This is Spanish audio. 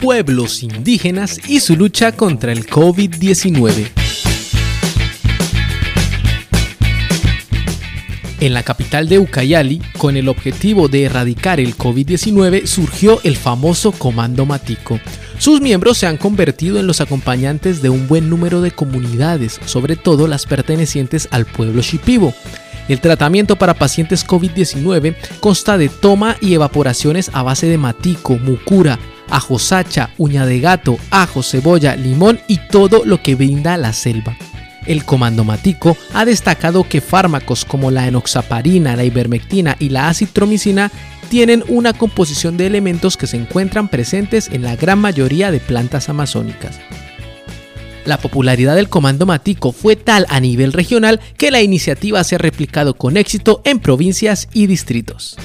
pueblos indígenas y su lucha contra el COVID-19. En la capital de Ucayali, con el objetivo de erradicar el COVID-19, surgió el famoso Comando Matico. Sus miembros se han convertido en los acompañantes de un buen número de comunidades, sobre todo las pertenecientes al pueblo shipibo. El tratamiento para pacientes COVID-19 consta de toma y evaporaciones a base de matico, mucura, ajo sacha, uña de gato, ajo, cebolla, limón y todo lo que brinda la selva. El Comando Matico ha destacado que fármacos como la enoxaparina, la ivermectina y la acitromicina tienen una composición de elementos que se encuentran presentes en la gran mayoría de plantas amazónicas. La popularidad del Comando Matico fue tal a nivel regional que la iniciativa se ha replicado con éxito en provincias y distritos.